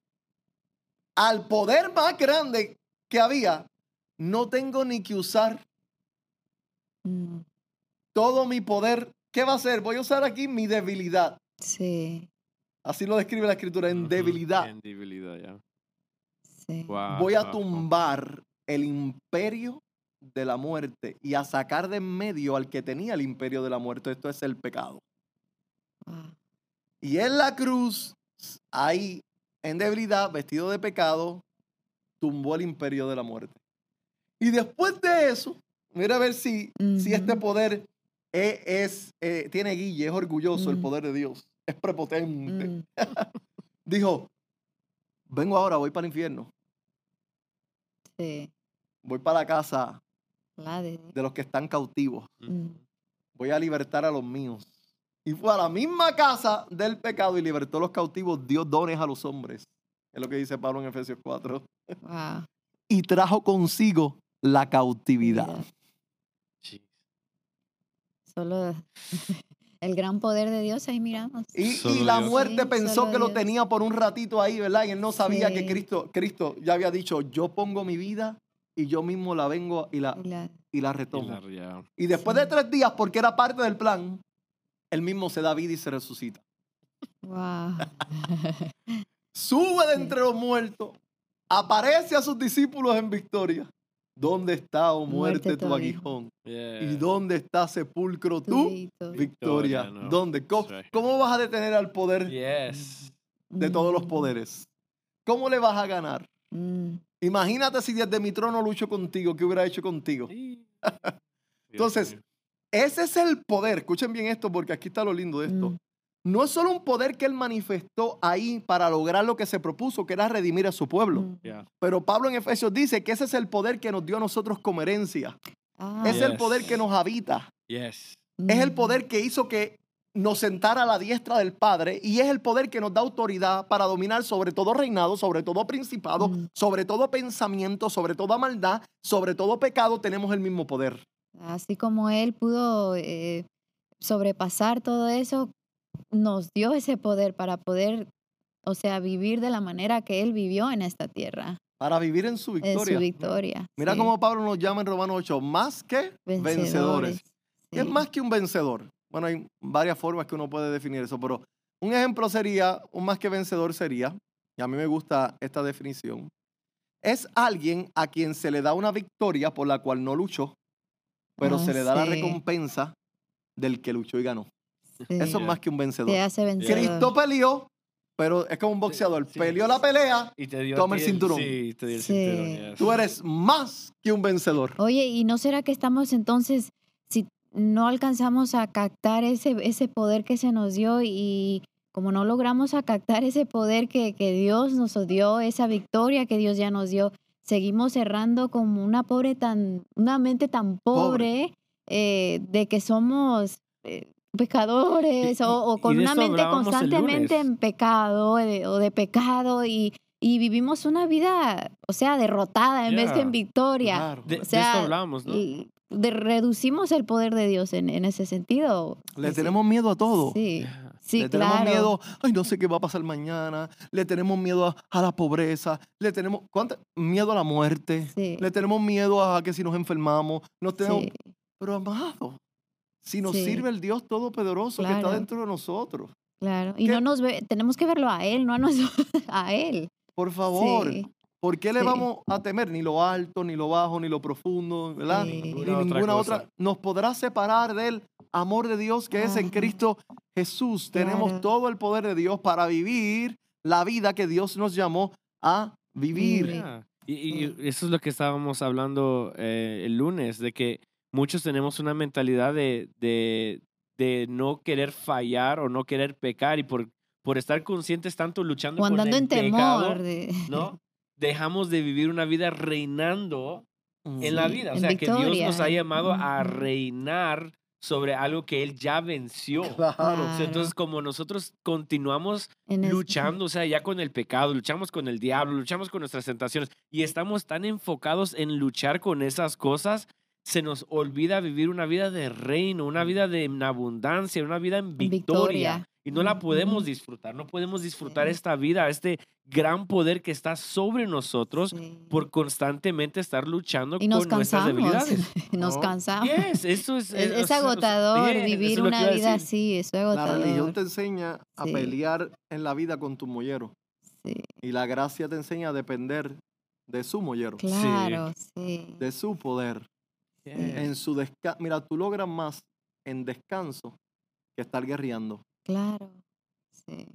al poder más grande que había, no tengo ni que usar Mm, todo mi poder. ¿Qué va a hacer? Voy a usar aquí mi debilidad. Sí. Así lo describe la escritura, en debilidad. En debilidad, ya. Sí. Wow. Voy a wow, wow. tumbar el imperio de la muerte y a sacar de en medio al que tenía el imperio de la muerte. Esto es el pecado. Y en la cruz, ahí, en debilidad, vestido de pecado, tumbó el imperio de la muerte. Y después de eso, mira a ver si, si este poder es, es, eh, tiene guille, es orgulloso el poder de Dios, es prepotente. Mm, [LAUGHS] Dijo, vengo ahora, voy para el infierno, Sí. voy para la casa La de. de los que están cautivos, voy a libertar a los míos. Y fue a la misma casa del pecado y libertó a los cautivos, dio dones a los hombres. Es lo que dice Pablo en Efesios 4. Wow. Y trajo consigo la cautividad. Solo [LAUGHS] el gran poder de Dios ahí miramos. Y, la muerte Sí, pensó que lo tenía por un ratito ahí, ¿verdad? Y él no sabía que. Cristo, Cristo ya había dicho, yo pongo mi vida y yo mismo la vengo y la, Y la- y la Y retomo. la-. Y después Sí. de tres días, porque era parte del plan, él mismo se da vida y se resucita. Wow. Sube de [LAUGHS] Sí. entre los muertos, aparece a sus discípulos en victoria. ¿Dónde está, oh muerte, Muerte, tu aguijón? Yeah. ¿Y dónde está, sepulcro, tu victoria? Victoria, no. ¿Dónde? ¿Cómo, right. cómo vas a detener al poder Yes. de todos los Mm, poderes? ¿Cómo le vas a ganar? mm, Imagínate si desde mi trono lucho contigo, ¿qué hubiera hecho contigo? Sí. [LAUGHS] Entonces. Ese es el poder. Escuchen bien esto porque aquí está lo lindo de esto. Mm. No es solo un poder que él manifestó ahí para lograr lo que se propuso, que era redimir a su pueblo. Mm. Yeah. Pero Pablo en Efesios dice que ese es el poder que nos dio a nosotros como herencia. Ah, Es el poder que nos habita. Yes. Es el mm. poder que hizo que nos sentara a la diestra del Padre y es el poder que nos da autoridad para dominar sobre todo reinado, sobre todo principado, Mm. sobre todo pensamiento, sobre toda maldad, sobre todo pecado, tenemos el mismo poder. Así como Él pudo eh, sobrepasar todo eso, nos dio ese poder para poder, o sea, vivir de la manera que Él vivió en esta tierra, Para vivir en su en victoria. su victoria. Mira sí. cómo Pablo nos llama en Romanos 8, más que vencedores. ¿Qué es más que un vencedor? Bueno, hay varias formas que uno puede definir eso, pero un ejemplo sería, un más que vencedor sería, y a mí me gusta esta definición, es alguien a quien se le da una victoria por la cual no luchó, pero Ah, se le da la recompensa del que luchó y ganó. Sí. Eso es más que un vencedor. Te hace vencedor. Cristo peleó, pero es como un boxeador. sí. Peleó la pelea, Y te dio Toma el cinturón. Sí, te dio el Sí. cinturón. yes. tú eres más que un vencedor. Oye, ¿y no será que estamos entonces, si no alcanzamos a captar ese, ese poder que se nos dio y como no logramos a captar ese poder que, que Dios nos dio, esa victoria que Dios ya nos dio, seguimos errando como una pobre tan, una mente tan pobre, eh, de que somos eh, pecadores Y- o, o con de una mente constantemente en pecado eh, o de pecado y, y vivimos una vida, o sea, derrotada en vez que en victoria. Claro. De, O de sea, esto hablábamos, ¿no? Y de- reducimos el poder de Dios en, en ese sentido. Le Sí, tenemos miedo a todo. Sí, Yeah. sí, le tenemos claro. miedo, ay, no sé qué va a pasar mañana. Le tenemos miedo a, a la pobreza. Le tenemos ¿cuánta- miedo a la muerte. Sí, Le tenemos miedo a que si nos enfermamos. Nos tenemos, sí, Pero amado, si nos Sí. sirve el Dios Todopoderoso que está Claro. dentro de nosotros, claro. Y ¿Qué? no nos ve, tenemos que verlo a Él, no a nosotros, [LAUGHS] a Él. por favor, Sí, ¿por qué le sí. vamos a temer ni lo alto, ni lo bajo, ni lo profundo, ¿verdad? Sí. Ni Ninguna otra. Nos podrá separar del amor de Dios que es en. Cristo Jesús. Tenemos Claro. todo el poder de Dios para vivir la vida que Dios nos llamó a vivir. Yeah. Y eso es lo que estábamos hablando eh, el lunes, de que muchos tenemos una mentalidad de, de, de no querer fallar o no querer pecar y por, por estar conscientes tanto luchando O con andando el en temor. pecado, de- [LAUGHS] ¿no? Dejamos de vivir una vida reinando en la vida. O sea, que Dios nos ha llamado a reinar sobre algo que Él ya venció. Claro. O sea, Claro. entonces, como nosotros continuamos en luchando, o sea, ya con el pecado, luchamos con el diablo, luchamos con nuestras tentaciones y estamos tan enfocados en luchar con esas cosas, se nos olvida vivir una vida de reino, una vida de en abundancia, una vida en victoria. victoria. Y no la podemos disfrutar, no podemos disfrutar Sí. esta vida, este gran poder que está sobre nosotros Sí. por constantemente estar luchando y nos con nuestras cansamos. debilidades. [LAUGHS] nos ¿no? cansamos. Yes, eso es, Es, [LAUGHS] eh, es agotador yes, eso vivir es una vida así, es La agotador. religión te enseña a Sí. pelear en la vida con tu mollero. Sí, Y la gracia te enseña a depender de su mollero, claro, sí. de su poder. Yes. En su descanso. Mira, tú logras más en descanso que estar guerreando. Claro, sí.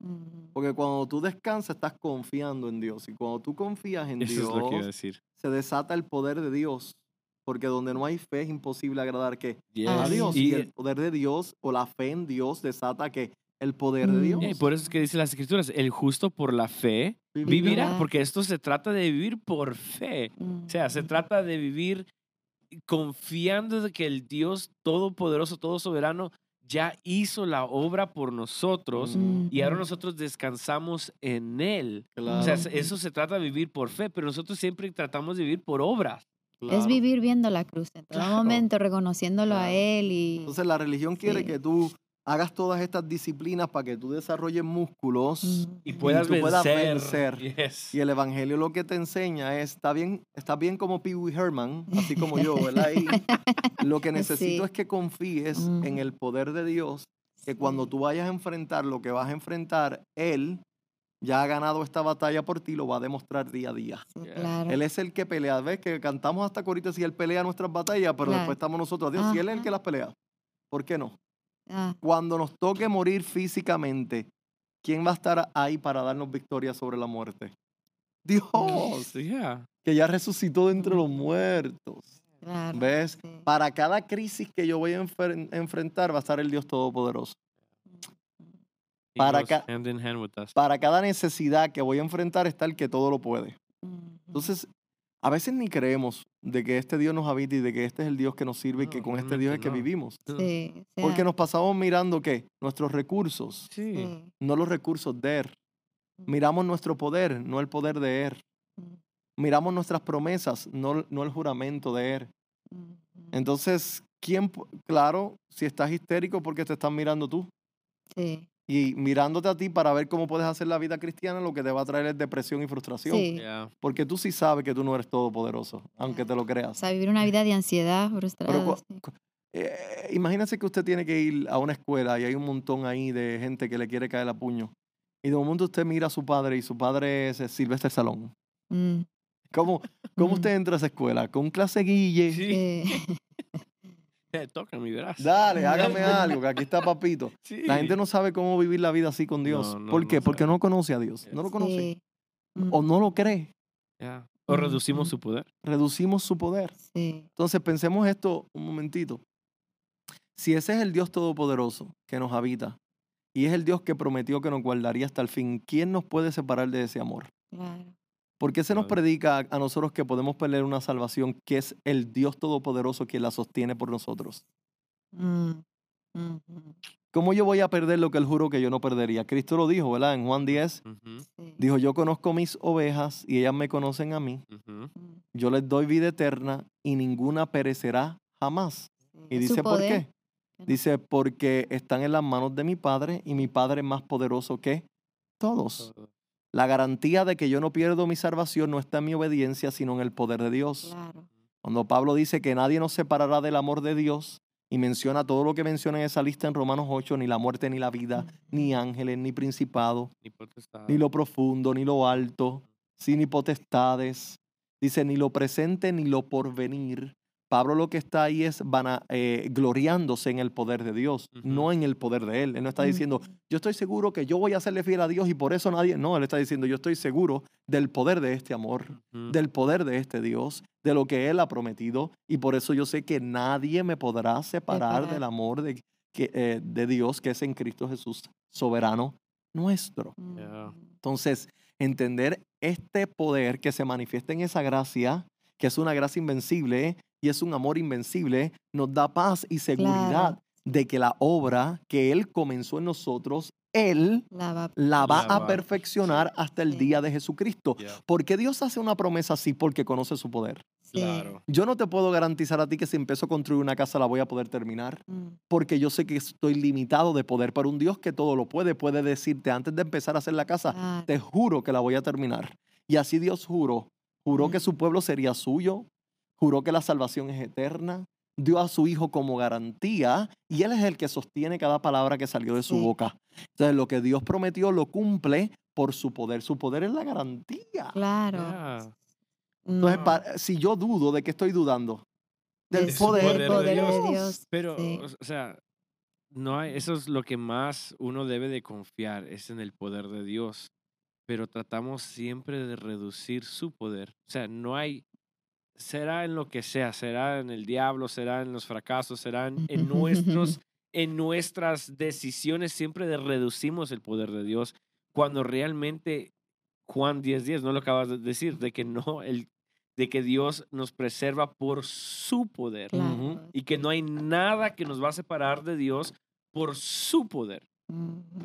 Ujú. Porque cuando tú descansas, estás confiando en Dios. Y cuando tú confías en Eso es lo que iba a Dios, decir. se desata el poder de Dios. Porque donde no hay fe es imposible agradar que Yes. a Dios. Y, Y el poder de Dios o la fe en Dios desata que el poder de Mm. Dios. y por eso es que dice las escrituras, el justo por la fe Vivirá. porque esto se trata de vivir por fe. O sea, se Ujú. trata de vivir confiando de que el Dios todopoderoso, todo soberano, ya hizo la obra por nosotros y ahora nosotros descansamos en Él. Claro, O sea, eso se trata de vivir por fe, pero nosotros siempre tratamos de vivir por obras. Es vivir viendo la cruz en todo Claro. momento, reconociéndolo a. Él y Entonces la religión quiere Sí. que tú hagas todas estas disciplinas para que tú desarrolles músculos. Ujú. Y puedas, tú puedas vencer. vencer. Yes. Y el evangelio lo que te enseña es, está bien, está bien como Pee Wee Herman, así como yo, ¿verdad? Y lo que [LAUGHS] necesito Sí. es que confíes en Ujú. el poder de Dios, que cuando tú vayas a enfrentar lo que vas a enfrentar, Él ya ha ganado esta batalla por ti, lo va a demostrar día a día. Sí, Yeah. claro. Él es el que pelea. ¿Ves? Que cantamos hasta ahorita si Él pelea nuestras batallas, pero Claro. después estamos nosotros. Dios, si Él es el que las pelea, ¿por qué no? Ah, Cuando nos toque morir físicamente, ¿quién va a estar ahí para darnos victoria sobre la muerte? Dios, Yeah. que ya resucitó de entre los muertos. Claro. ¿Ves? sí. Para cada crisis que yo voy a enfer- enfrentar va a estar el Dios Todopoderoso. Para hand in hand with us. Para cada necesidad que voy a enfrentar está el que todo lo puede. Entonces, a veces ni creemos de que este Dios nos habita y de que este es el Dios que nos sirve y que No, con este Dios es realmente que no. vivimos. Sí, o sea, Porque nos pasamos mirando que nuestros recursos, Sí. sí. no los recursos de Él. Miramos nuestro poder, no el poder de Él. Ujú. Miramos nuestras promesas, no, no el juramento de Él. Ujú. Entonces, ¿quién? Claro, si estás histérico porque te están mirando tú. Sí, Y mirándote a ti para ver cómo puedes hacer la vida cristiana, lo que te va a traer es depresión y frustración. sí. Yeah. Porque tú sí sabes que tú no eres todopoderoso, aunque te lo O creas. sea, vivir una vida de ansiedad, sí. cu- Eh, imagínese que usted tiene que ir a una escuela y hay un montón ahí de gente que le quiere caer a puño. Y de momento usted mira a su padre y su padre es Silvestre Salón. Mm, ¿Cómo, cómo Mm. [LAUGHS] usted entra a esa escuela? ¿Con clase guille? Sí. [LAUGHS] Toca mi verás. Dale, [LAUGHS] hágame algo, que aquí está papito. Sí. La gente no sabe cómo vivir la vida así con Dios. No, no, ¿Por no qué? Porque sabe. no conoce a Dios. No lo conoce. Sí. Mm, O no lo cree. Yeah. O reducimos mm. su poder. Reducimos su poder. Sí. Entonces pensemos esto un momentito. Si ese es el Dios Todopoderoso que nos habita y es el Dios que prometió que nos guardaría hasta el fin, ¿quién nos puede separar de ese amor? Claro. ¿Por qué se nos predica a nosotros que podemos perder una salvación que es el Dios Todopoderoso quien la sostiene por nosotros? Mm, ¿Cómo yo voy a perder lo que él juró que yo no perdería? Cristo lo dijo, ¿verdad? En Juan 10, Ujú, sí, dijo, yo conozco mis ovejas y ellas me conocen a mí. mm, Yo les doy vida eterna y ninguna perecerá jamás. Y dice, ¿por qué? Dice, porque están en las manos de mi Padre y mi Padre es más poderoso que todos. La garantía de que yo no pierdo mi salvación no está en mi obediencia, sino en el poder de Dios. Claro. Cuando Pablo dice que nadie nos separará del amor de Dios y menciona todo lo que menciona en esa lista en Romanos 8, ni la muerte, ni la vida, ni ángeles, ni principado, ni lo profundo, ni lo alto, sí, ni potestades. Dice, ni lo presente, ni lo porvenir. Pablo lo que está ahí es vana- eh, gloriándose en el poder de Dios, no en el poder de Él. Él no está diciendo, Ujú. yo estoy seguro que yo voy a serle fiel a Dios y por eso nadie... No, Él está diciendo, yo estoy seguro del poder de este amor, del poder de este Dios, de lo que Él ha prometido y por eso yo sé que nadie me podrá separar del amor de, que, eh, de Dios que es en Cristo Jesús, soberano nuestro. Entonces, entender este poder que se manifiesta en esa gracia, que es una gracia invencible y es un amor invencible, nos da paz y seguridad Claro. de que la obra que Él comenzó en nosotros, Él La va- la va La a va- perfeccionar hasta el Sí. día de Jesucristo. Yeah. ¿Por qué Dios hace una promesa así? Porque conoce su poder. sí. Claro. Yo no te puedo garantizar a ti que si empiezo a construir una casa la voy a poder terminar, Mm, porque yo sé que estoy limitado de poder, pero un Dios que todo lo puede, puede decirte antes de empezar a hacer la casa, claro. te juro que la voy a terminar. Y así Dios juró. Juró que su pueblo sería suyo, juró que la salvación es eterna, dio a su Hijo como garantía y Él es el que sostiene cada palabra que salió de su Sí. boca. Entonces lo que Dios prometió lo cumple por su poder. Su poder es la garantía. Claro. Yeah. Entonces, No, si yo dudo, ¿de qué estoy dudando? Del poder, poder de poder de Dios. Dios. Pero, sí. o sea, no hay, eso es lo que más uno debe de confiar, es en el poder de Dios. Pero tratamos siempre de reducir su poder. O sea, no hay, será en lo que sea, será en el diablo, será en los fracasos, será en, nuestros, en nuestras decisiones, siempre de reducimos el poder de Dios, cuando realmente Juan 10.10, no lo acabas de decir, de que no, el, de que Dios nos preserva por su poder Claro. Y que no hay nada que nos va a separar de Dios por su poder.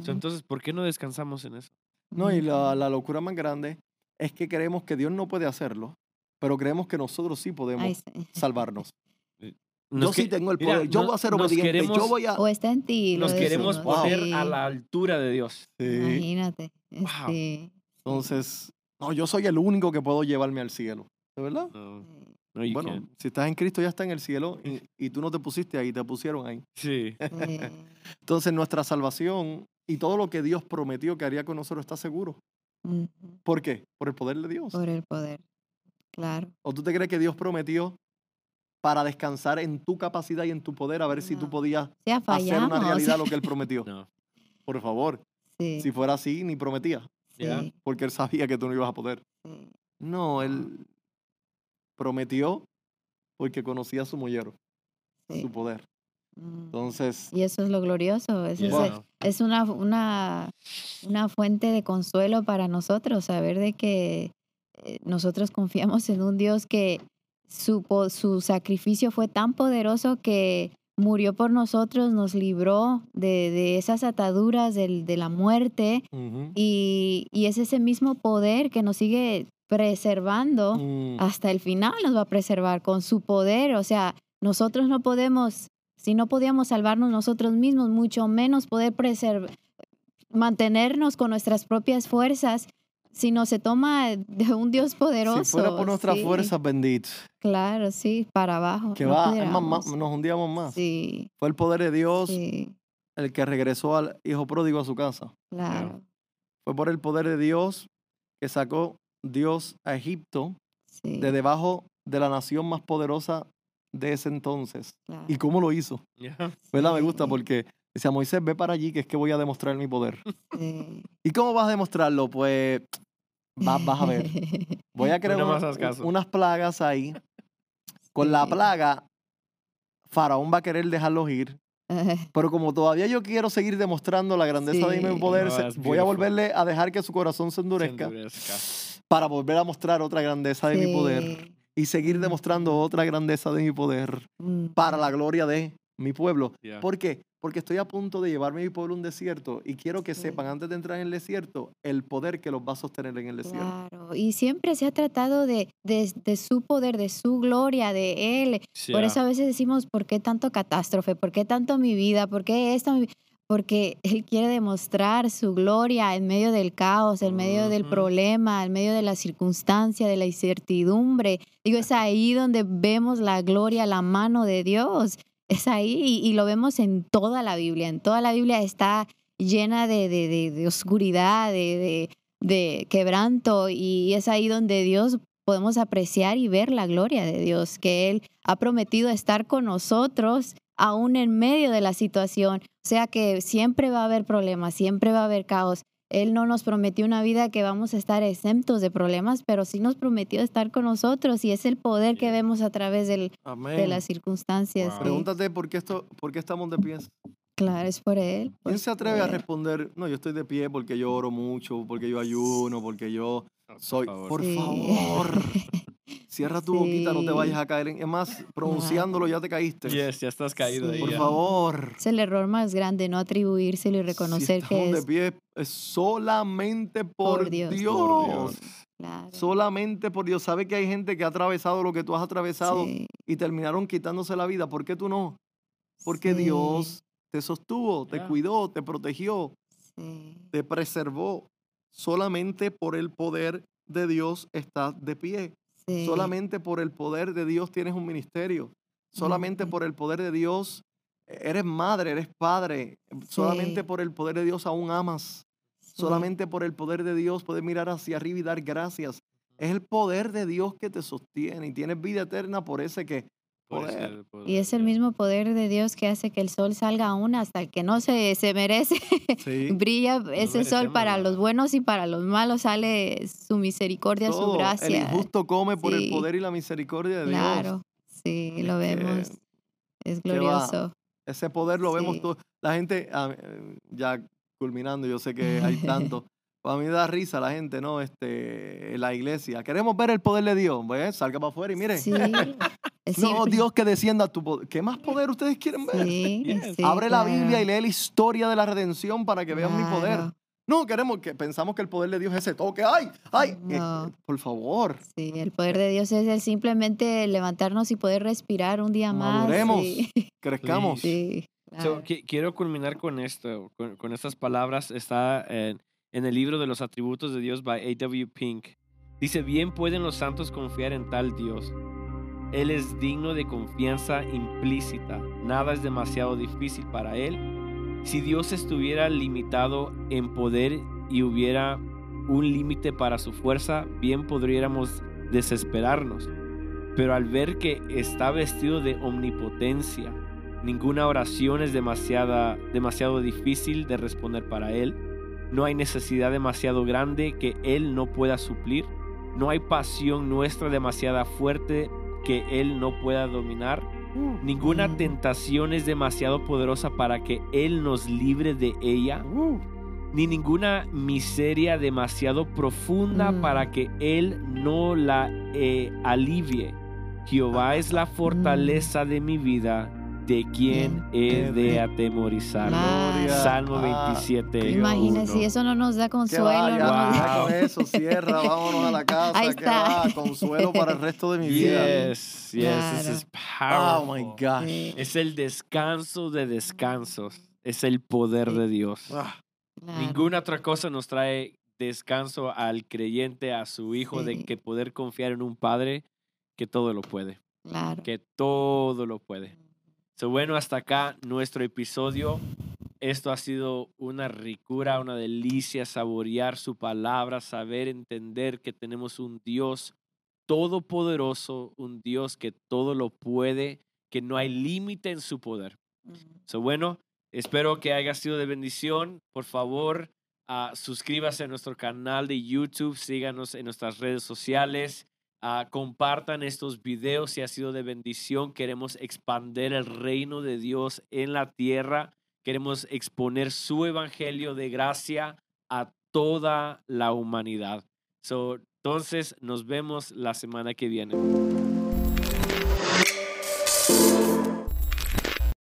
Entonces, ¿por qué no descansamos en eso? No, y la, la locura más grande es que creemos que Dios no puede hacerlo, pero creemos que nosotros sí podemos Ay, sí. salvarnos. Nos yo sí tengo el mira, poder, yo voy a ser obediente, queremos- yo voy a... O está en ti. Nos queremos decimos, poner sí. a la altura de Dios. Sí. Imagínate. Wow. Sí. Entonces, no, yo soy el único que puedo llevarme al cielo. ¿De verdad? No, no, Bueno, can't. si estás en Cristo ya está en el cielo y, y tú no te pusiste ahí, te pusieron ahí. Sí. Sí. [LAUGHS] Entonces nuestra salvación y todo lo que Dios prometió que haría con nosotros está seguro. ¿Por qué? Por el poder de Dios. Por el poder. Claro. ¿O tú te crees que Dios prometió para descansar en tu capacidad y en tu poder a ver si tú podías hacer una realidad lo que Él prometió? [LAUGHS] No. Por favor, Sí. si fuera así, ni prometía. Sí, porque él sabía que tú no ibas a poder. sí, No, él prometió porque conocía su mollero, sí. su poder. Mm. Entonces, Y eso es lo glorioso. Eso es, es una, una, una fuente de consuelo para nosotros, saber de que nosotros confiamos en un Dios que su, su sacrificio fue tan poderoso que murió por nosotros, nos libró de, de esas ataduras del- de la muerte y, y es ese mismo poder que nos sigue preservando mm, hasta el final nos va a preservar con su poder. O sea, nosotros no podemos, si no podíamos salvarnos nosotros mismos, mucho menos poder preservar, mantenernos con nuestras propias fuerzas, si no se toma de un Dios poderoso. si fuera por nuestras sí, fuerzas, bendito, Claro, sí, para abajo. que no va, es más, nos hundíamos más. Sí, Fue el poder de Dios sí, el que regresó al hijo pródigo a su casa. claro. Fue por el poder de Dios que sacó Dios a Egipto Sí, de debajo de la nación más poderosa de ese entonces. claro, ¿Y cómo lo hizo? ¿Verdad? Me gusta sí, porque decía Moisés, ve para allí que es que voy a demostrar mi poder. sí. ¿Y cómo vas a demostrarlo? Pues vas, vas a ver. Voy a [LAUGHS] crear haz caso. unas plagas ahí. Con la plaga, Faraón va a querer dejarlos ir. [LAUGHS] Pero como todavía yo quiero seguir demostrando la grandeza de mi poder, voy a volverle a dejar que su corazón se Se endurezca para volver a mostrar otra grandeza de mi poder y seguir demostrando otra grandeza de mi poder Mm. para la gloria de mi pueblo. Ya. ¿Por qué? Porque estoy a punto de llevarme a mi pueblo a un desierto y quiero que Sí. sepan antes de entrar en el desierto el poder que los va a sostener en el desierto. Claro, y siempre se ha tratado de, de, de su poder, de su gloria, de Él. Por eso a veces decimos, ¿por qué tanto catástrofe? ¿Por qué tanto mi vida? ¿Por qué esto? mi-?" Porque [LAUGHS] Él quiere demostrar su gloria en medio del caos, en medio del problema, en medio de la circunstancia, de la incertidumbre. Digo, es ahí donde vemos la gloria, la mano de Dios. Es ahí y, lo vemos en toda la Biblia. En toda la Biblia está llena de, de, de- oscuridad, de quebranto y es ahí donde Dios podemos apreciar y ver la gloria de Dios, que Él ha prometido estar con nosotros aún en medio de la situación. O sea que siempre va a haber problemas, siempre va a haber caos. Él no nos prometió una vida que vamos a estar exentos de problemas, pero sí nos prometió estar con nosotros y es el poder que vemos a través del- de las circunstancias. Wow. sí. Pregúntate por qué, esto, por qué estamos de pie. Claro, es por Él. ¿Quién por se atreve a responder? No, yo estoy de pie porque yo oro mucho, porque yo ayuno, porque yo Por soy. favor. Por Sí. favor, [LAUGHS] cierra tu boquita, no te vayas a caer. en- Es más, pronunciándolo ya te caíste. Yes, ya estás caído Sí. ahí. Por ya. favor. Es el error más grande, no atribuírselo y Si reconocer que estamos es de pie es solamente por, Por Dios. Dios. Por Dios. claro. Solamente por Dios. ¿Sabe que hay gente que ha atravesado lo que tú has atravesado Sí, y terminaron quitándose la vida? ¿Por qué tú no? Porque sí, Dios te sostuvo, te Ya. cuidó, te protegió, sí, te preservó. Solamente por el poder de Dios estás de pie. Sí, Solamente por el poder de Dios tienes un ministerio. Solamente por el poder de Dios eres madre, eres padre. Solamente por el poder de Dios aún amas. Solamente por el poder de Dios puedes mirar hacia arriba y dar gracias. Es el poder de Dios que te sostiene y tienes vida eterna por ese que poder. ese poder, Y es el mismo poder de Dios que hace que el sol salga aún hasta que no se, se merece. sí, [LAUGHS] Brilla ese sol para los buenos y para los malos sale su misericordia, su todo. El gracia. injusto come por el poder y la misericordia de Dios. Claro, sí, lo vemos. Es glorioso. Ese poder lo vemos todo. La gente, ah, ya culminando, yo sé que hay [LAUGHS] tanto. Para mí da risa la gente, ¿no? Este, en la iglesia. Queremos ver el poder de Dios. Pues salga para afuera y mire. Sí, [LAUGHS] No. Dios que descienda a tu poder. ¿Qué más poder ustedes quieren ver? Sí, [LAUGHS] Yes. sí, Abre la Biblia y lee la historia de la redención para que vean mi poder. No, queremos que pensamos que el poder de Dios es ese toque. ¡Ay! ¡Ay! No. eh, por favor. Sí, el poder de Dios es el simplemente levantarnos y poder respirar un día más. Maduremos. Sí, [LAUGHS] Crezcamos. sí, So, quiero culminar con esto, con, con estas palabras. Está en, en el libro de los atributos de Dios by A.W. Pink. Dice, bien pueden los santos confiar en tal Dios. Él es digno de confianza implícita. Nada es demasiado difícil para Él. Si Dios estuviera limitado en poder y hubiera un límite para su fuerza, bien podríamos desesperarnos. Pero al ver que está vestido de omnipotencia, ninguna oración es demasiada, demasiado difícil de responder para Él. No hay necesidad demasiado grande que Él no pueda suplir. No hay pasión nuestra demasiada fuerte que Él no pueda dominar. Ninguna Mm. tentación es demasiado poderosa para que Él nos libre de ella. Uh, Ni ninguna miseria demasiado profunda Mm. para que Él no la eh, alivie. Jehová es la fortaleza de mi vida. ¿De quién he de atemorizar? Claro. Salmo Ah, 27. Dios. Imagínese, si eso no nos da consuelo. vaya, no nos da- ya con eso, cierra, vámonos a la [LAUGHS] casa. Ahí que está. va, consuelo para el resto de mi vida. Yes, yes, this is Oh my powerful. gosh. Sí, Es el descanso de descansos. Es el poder de Dios. Ah, claro. Ninguna otra cosa nos trae descanso al creyente, a su hijo, de Sí. que poder confiar en un padre que todo lo puede, Claro. que todo lo puede. So, bueno, hasta acá nuestro episodio. Esto ha sido una ricura, una delicia saborear su palabra, saber entender que tenemos un Dios todopoderoso, un Dios que todo lo puede, que no hay límite en su poder. So, bueno, espero que haya sido de bendición. Por favor, ah, suscríbase a nuestro canal de YouTube, síganos en nuestras redes sociales, ah, compartan estos videos si ha sido de bendición. Queremos expandir el reino de Dios en la tierra. Queremos exponer su evangelio de gracia a toda la humanidad. So, entonces, nos vemos la semana que viene.